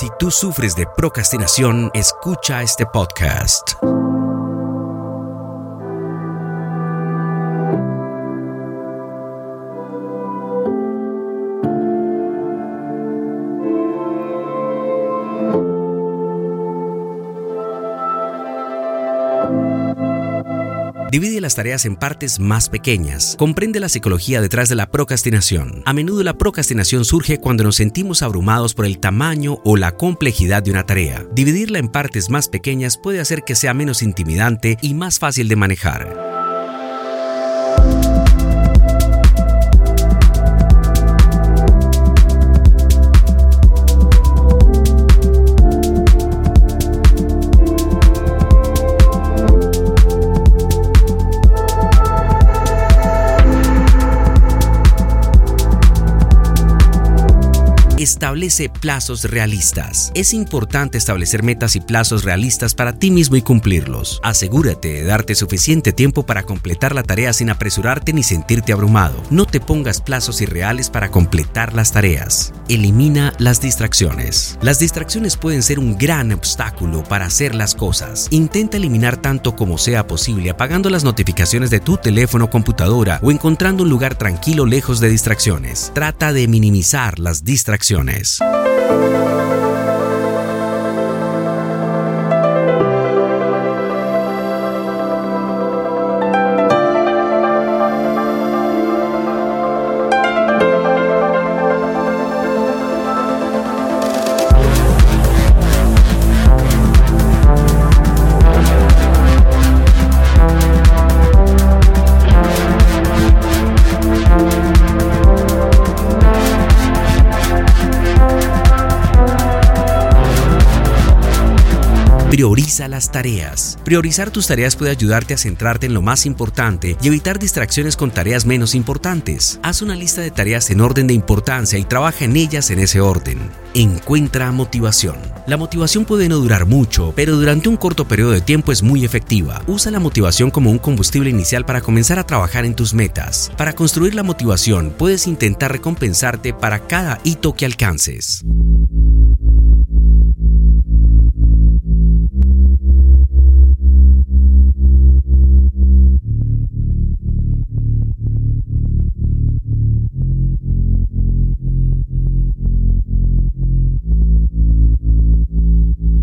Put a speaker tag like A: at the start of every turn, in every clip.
A: Si tú sufres de procrastinación, escucha este podcast. Divide las tareas en partes más pequeñas. Comprende la psicología detrás de la procrastinación. A menudo la procrastinación surge cuando nos sentimos abrumados por el tamaño o la complejidad de una tarea. Dividirla en partes más pequeñas puede hacer que sea menos intimidante y más fácil de manejar. Establece plazos realistas. Es importante establecer metas y plazos realistas para ti mismo y cumplirlos. Asegúrate de darte suficiente tiempo para completar la tarea sin apresurarte ni sentirte abrumado. No te pongas plazos irreales para completar las tareas. Elimina las distracciones. Las distracciones pueden ser un gran obstáculo para hacer las cosas. Intenta eliminar tanto como sea posible apagando las notificaciones de tu teléfono o computadora o encontrando un lugar tranquilo lejos de distracciones. Trata de minimizar las distracciones. Música Prioriza las tareas. Priorizar tus tareas puede ayudarte a centrarte en lo más importante y evitar distracciones con tareas menos importantes. Haz una lista de tareas en orden de importancia y trabaja en ellas en ese orden. Encuentra motivación. La motivación puede no durar mucho, pero durante un corto periodo de tiempo es muy efectiva. Usa la motivación como un combustible inicial para comenzar a trabajar en tus metas. Para construir la motivación, puedes intentar recompensarte para cada hito que alcances.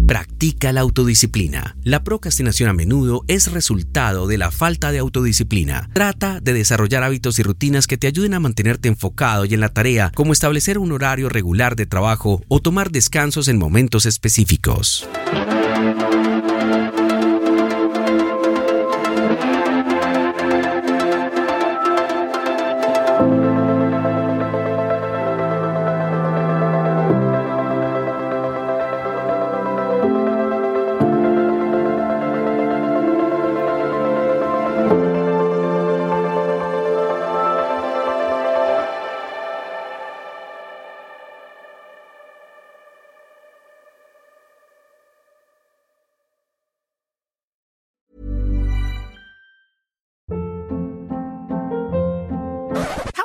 A: Practica la autodisciplina. La procrastinación a menudo es resultado de la falta de autodisciplina. Trata de desarrollar hábitos y rutinas que te ayuden a mantenerte enfocado y en la tarea, como establecer un horario regular de trabajo o tomar descansos en momentos específicos.